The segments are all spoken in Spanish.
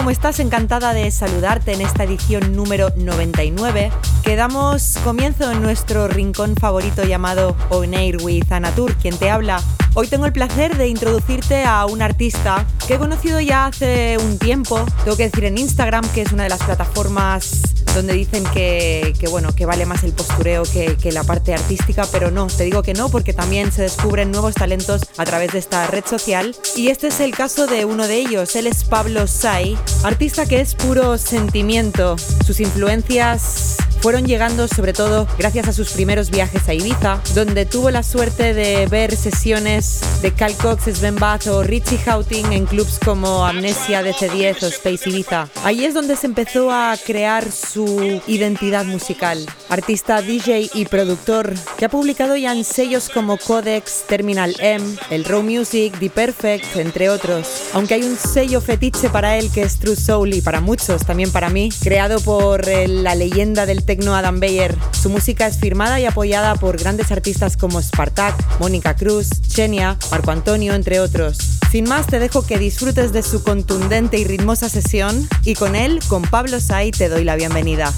¿Cómo estás? Encantada de saludarte en esta edición número 99 que damos comienzo en nuestro rincón favorito llamado On Air with Anatur, quien te habla. Hoy tengo el placer de introducirte a un artista que he conocido ya hace un tiempo, tengo que decir en Instagram, que es una de las plataformas donde dicen que, bueno, que vale más el postureo que, que, la parte artística, pero no, te digo que no, porque también se descubren nuevos talentos a través de esta red social. Y este es el caso de uno de ellos, él es Pablo Sai, artista que es puro sentimiento. Sus influencias fueron llegando sobre todo gracias a sus primeros viajes a Ibiza, donde tuvo la suerte de ver sesiones de Cal Cox, Sven Bath o Richie Houghton en clubs como Amnesia, DC10 o Space Ibiza. Ahí es donde se empezó a crear su identidad musical. Artista, DJ y productor que ha publicado ya en sellos como Codex, Terminal M, el Raw Music, The Perfect, entre otros. Aunque hay un sello fetiche para él que es True Soul y para muchos, también para mí, creado por la leyenda del tecno Adam Beyer. Su música es firmada y apoyada por grandes artistas como Spartak, Mónica Cruz, Chenia, Marco Antonio, entre otros. Sin más, te dejo que disfrutes de su contundente y ritmosa sesión y con él, con Pablo Sai, te doy la bienvenida.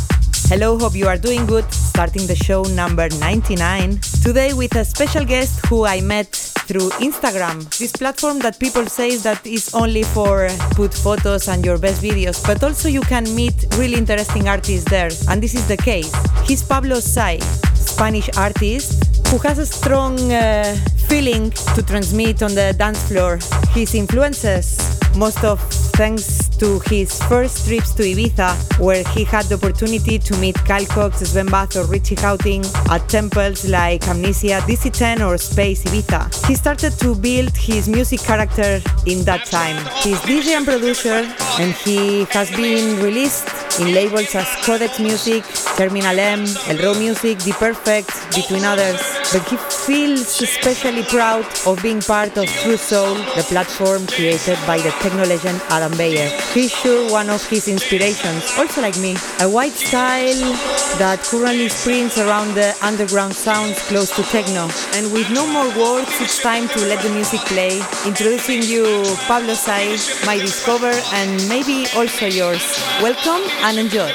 Hello, hope you are doing good. Starting the show number 99. Today with a special guest who I met through Instagram, this platform that people say that is only for put photos and your best videos, but also you can meet really interesting artists there, and this is the case. He's Pablo Sai, Spanish artist who has a strong uh, feeling to transmit on the dance floor. His influences, most of thanks to his first trips to Ibiza, where he had the opportunity to meet Kyle Cox, Sven Bath, or Richie Houghton at temples like Amnesia, DC10, or Space Ibiza. He started to build his music character in that time. He's DJ and producer, and he has been released in labels as Codex Music, Terminal M, El Music, The Perfect, between others. But he feels especially proud of being part of True Soul, the platform created by the techno legend Adam Beyer. He's sure one of his inspirations, also like me, a white style that currently sprints around the underground sounds close to techno. And with no more words, it's time to let the music play. Introducing you Pablo Sai, my discover, and maybe also yours. Welcome and enjoy.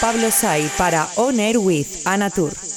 Pablo Sai para On Air with Anatur.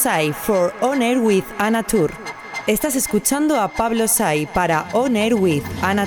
Sai for On Air with Anna Tour. Estás escuchando a Pablo Sai para On Air with Anna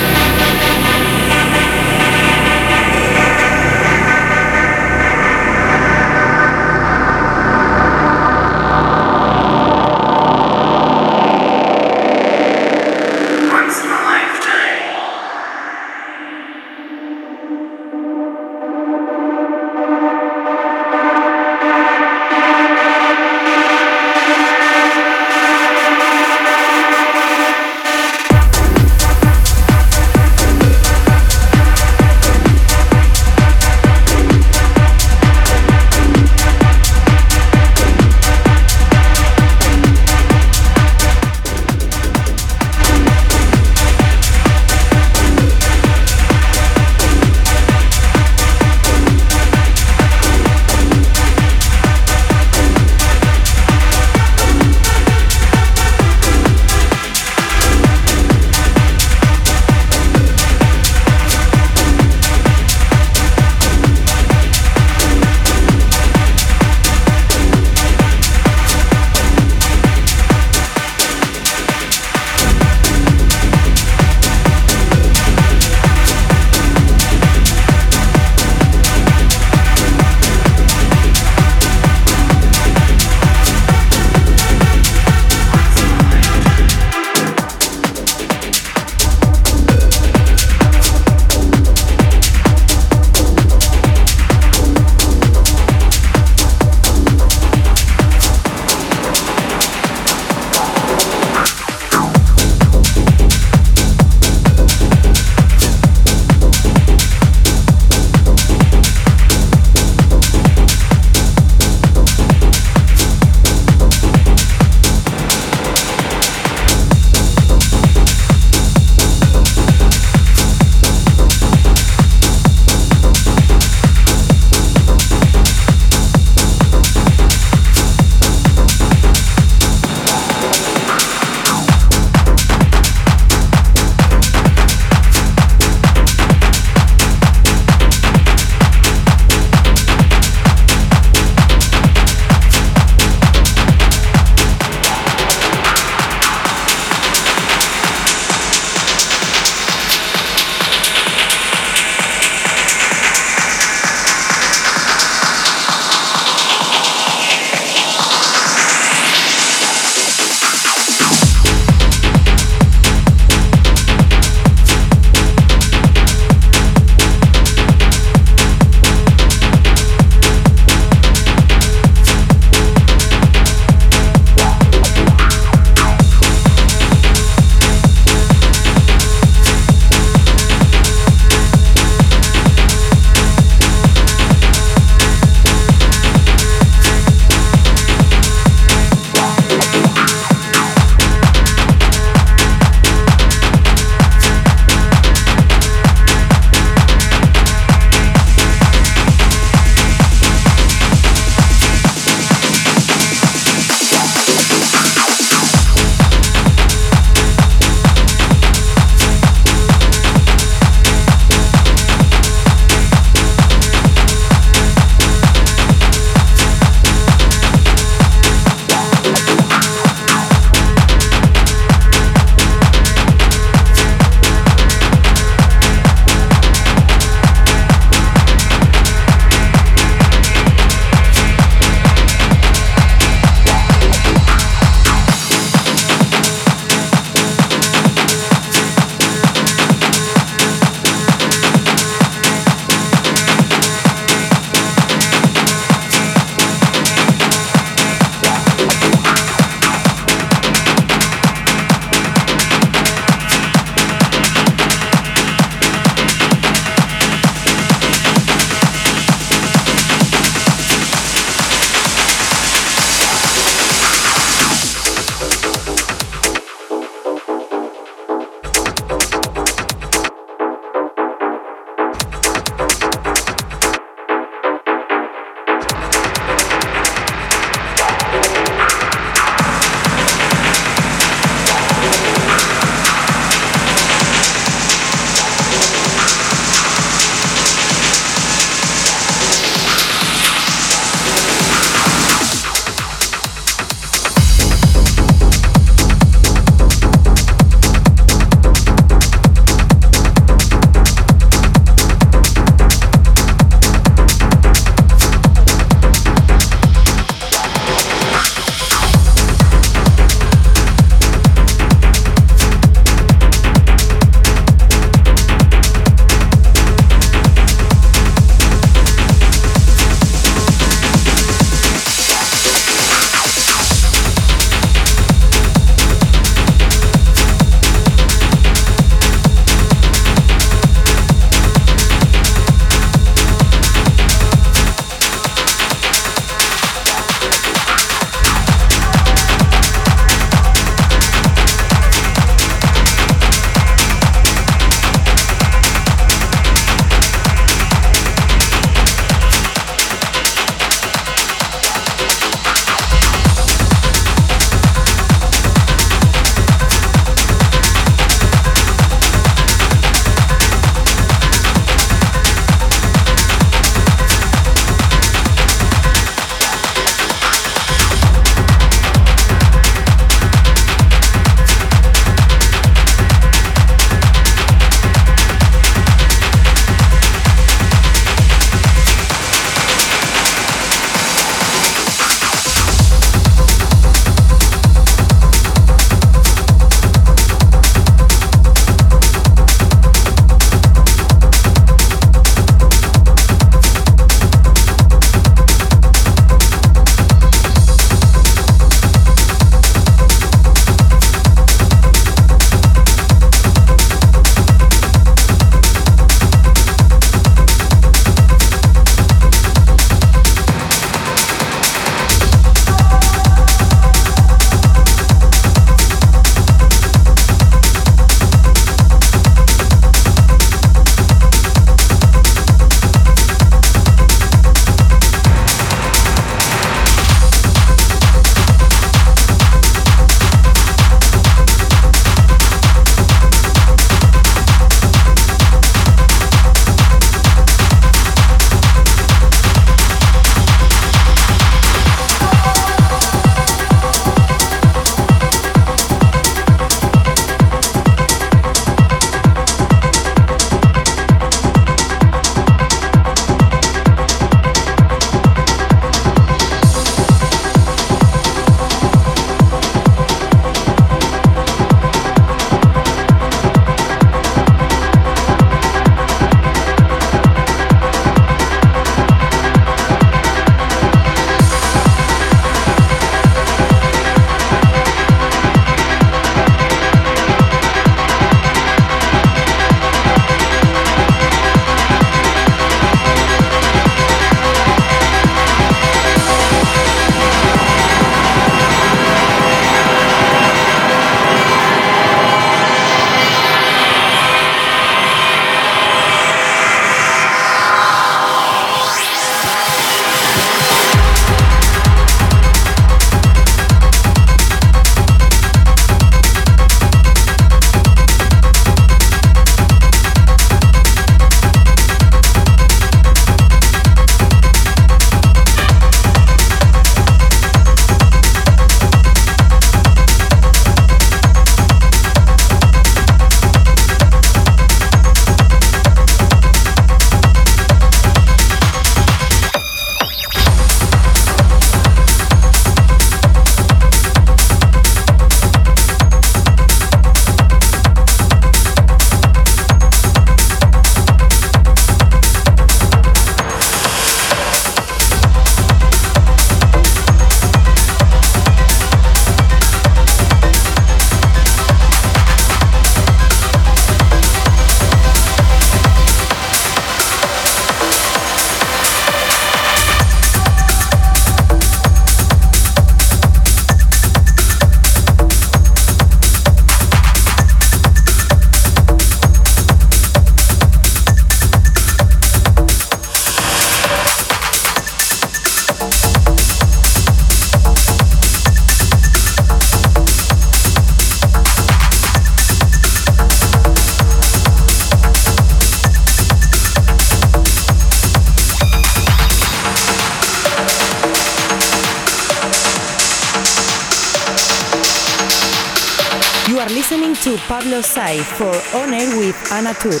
For On Air with Anna Tour.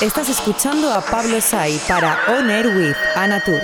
Estás escuchando a Pablo Sai para On Air with Anna Tour.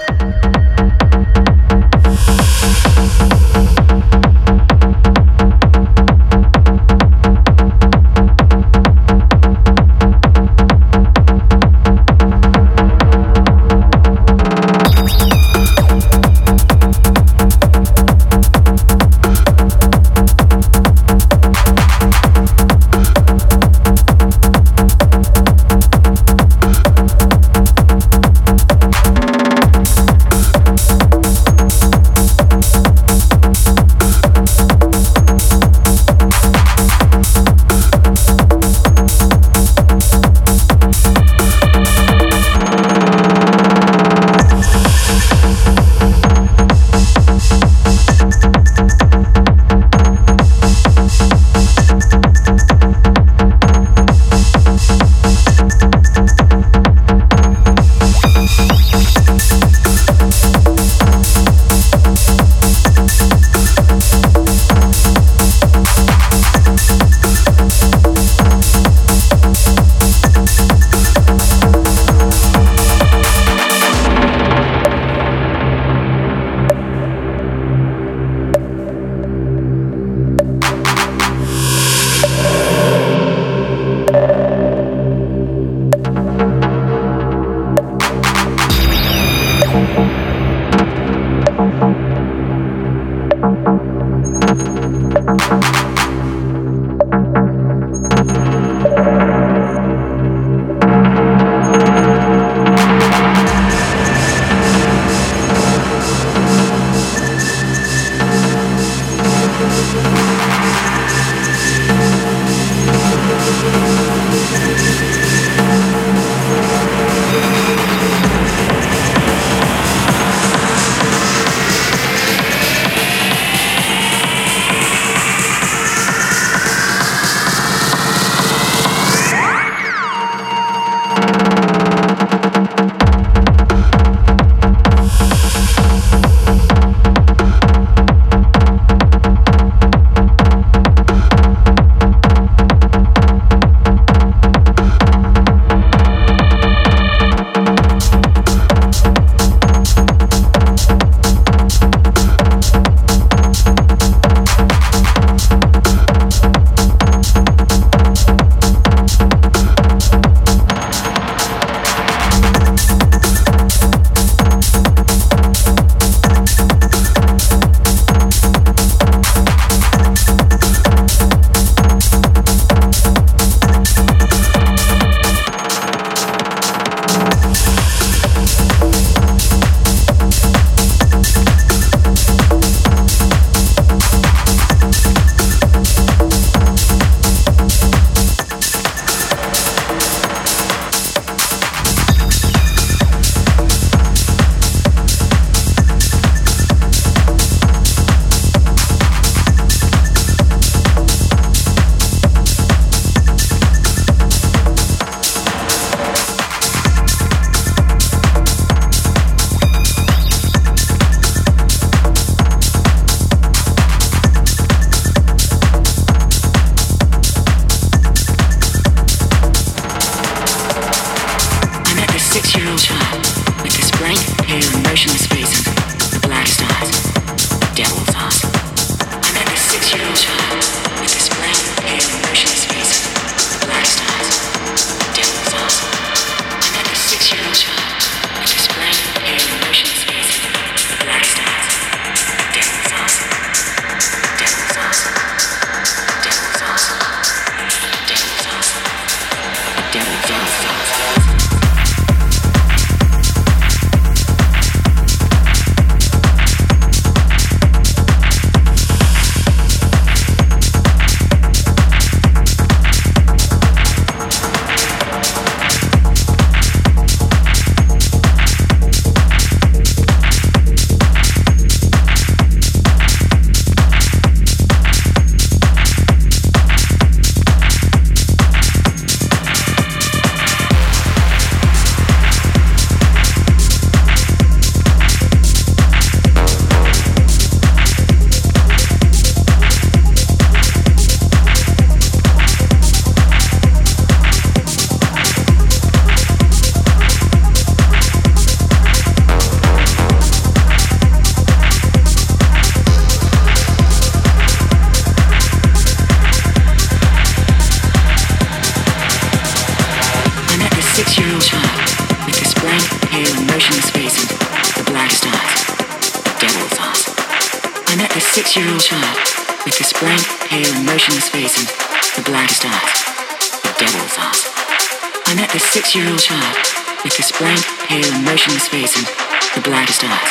Six-year-old child with this blank, pale, motionless face and the blackest eyes,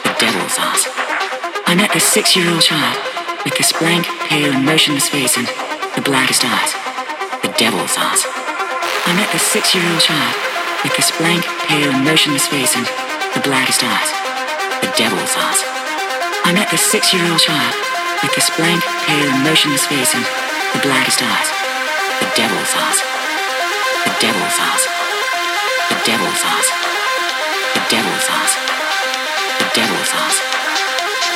the devil's eyes. I met this six-year-old child with this blank, pale, motionless face and the blackest eyes, the devil's eyes. I met this six-year-old child with this blank, pale, motionless face and the blackest eyes, the devil's eyes. I met this six-year-old child with this blank, pale, motionless face and the blackest eyes, the devil's eyes, the devil's eyes, the devil's eyes, the devil's eyes, the devil's eyes,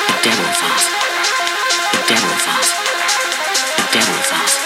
the devil's eyes, the devil's eyes, the devil's eyes,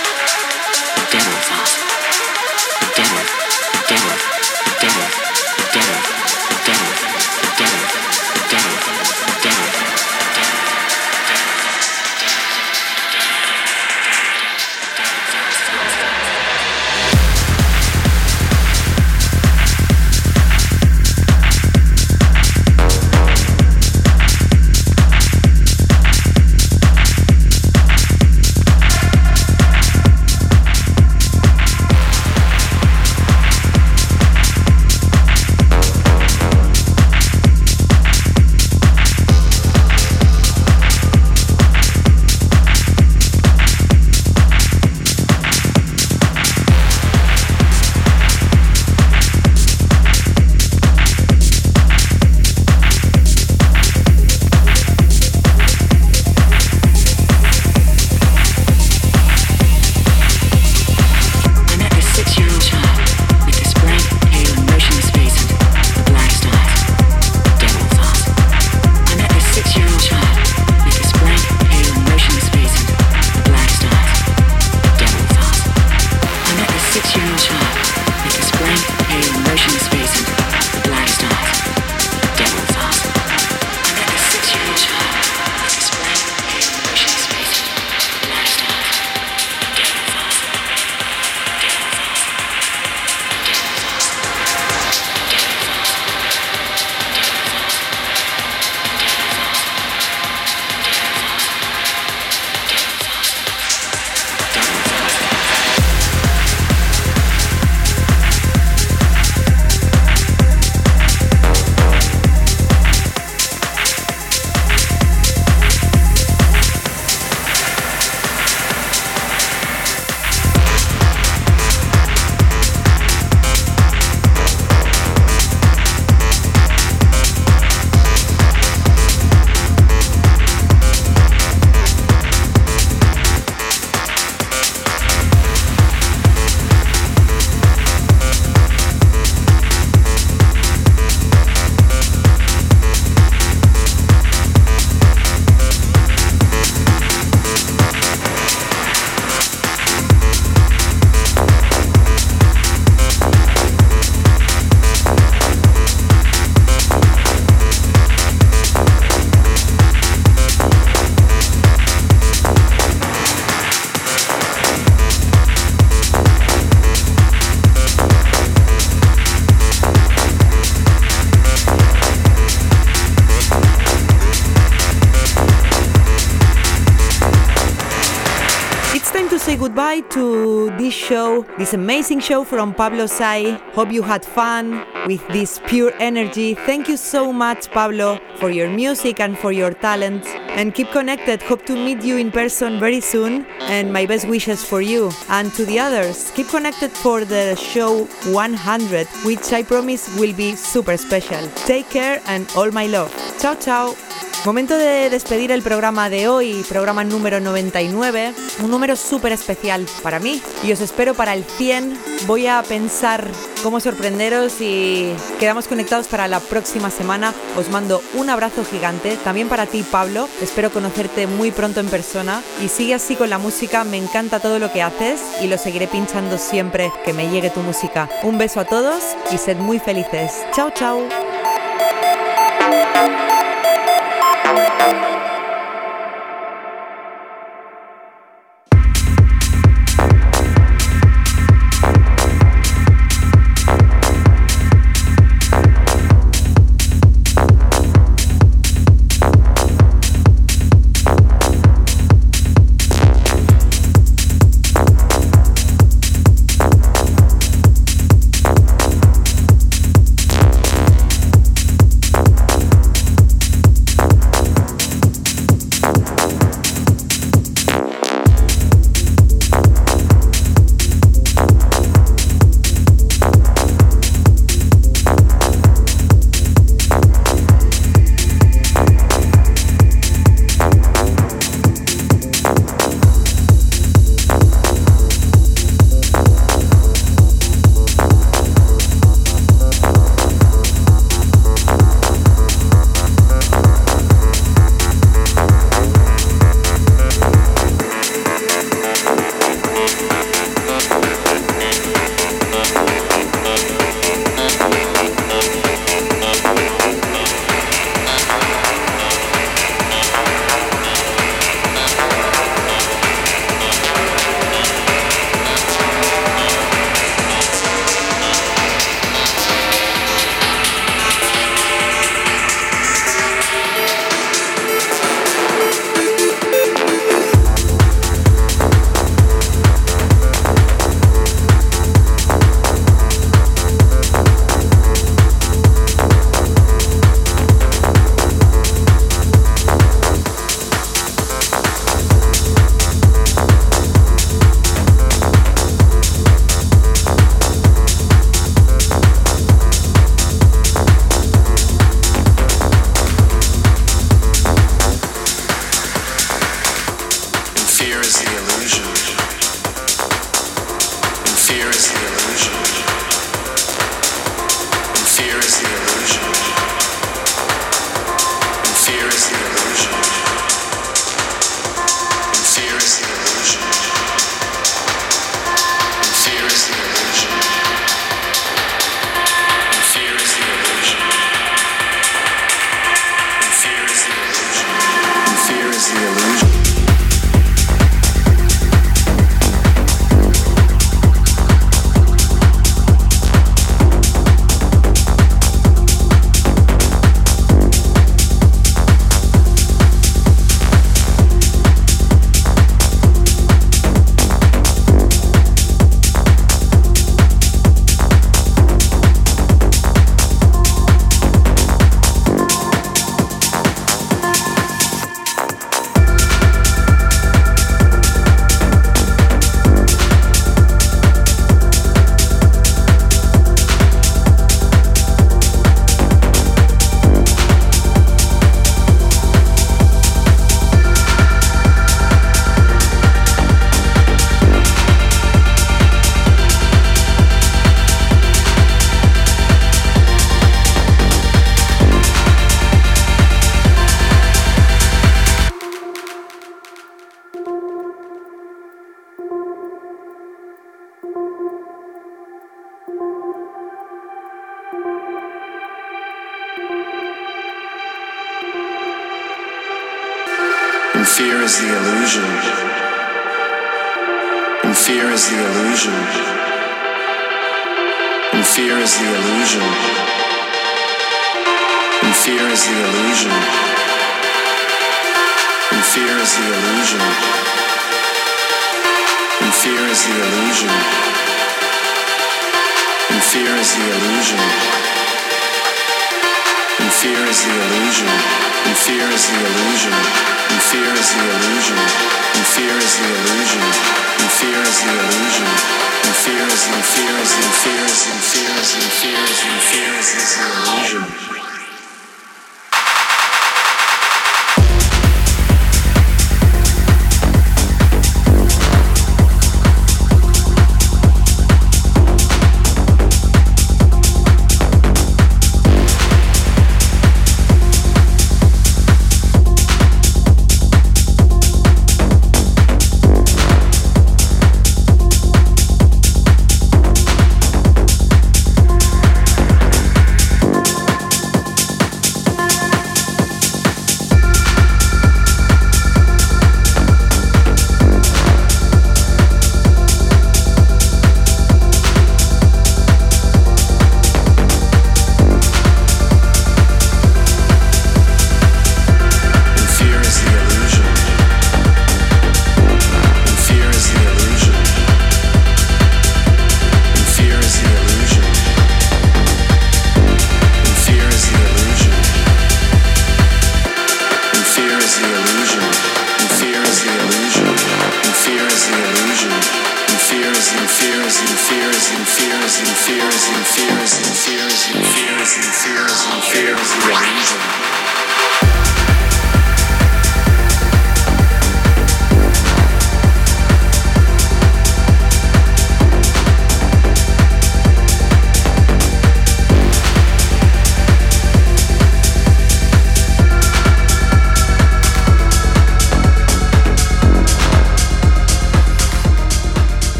this amazing show from Pablo Sai. Hope you had fun with this pure energy. Thank you so much, Pablo, for your music and for your talent. And keep connected. Hope to meet you in person very soon. And my best wishes for you and to the others. Keep connected for the show 100, which I promise will be super special. Take care and all my love. Ciao, ciao. Momento de despedir el programa de hoy, programa número 99, un número súper especial para mí y os espero para el 100. Voy a pensar cómo sorprenderos y quedamos conectados para la próxima semana. Os mando un abrazo gigante, también para ti Pablo, espero conocerte muy pronto en persona y sigue así con la música, me encanta todo lo que haces y lo seguiré pinchando siempre que me llegue tu música. Un beso a todos y sed muy felices. Chao, chao. Fears and fears and fears and fears and fears an fears.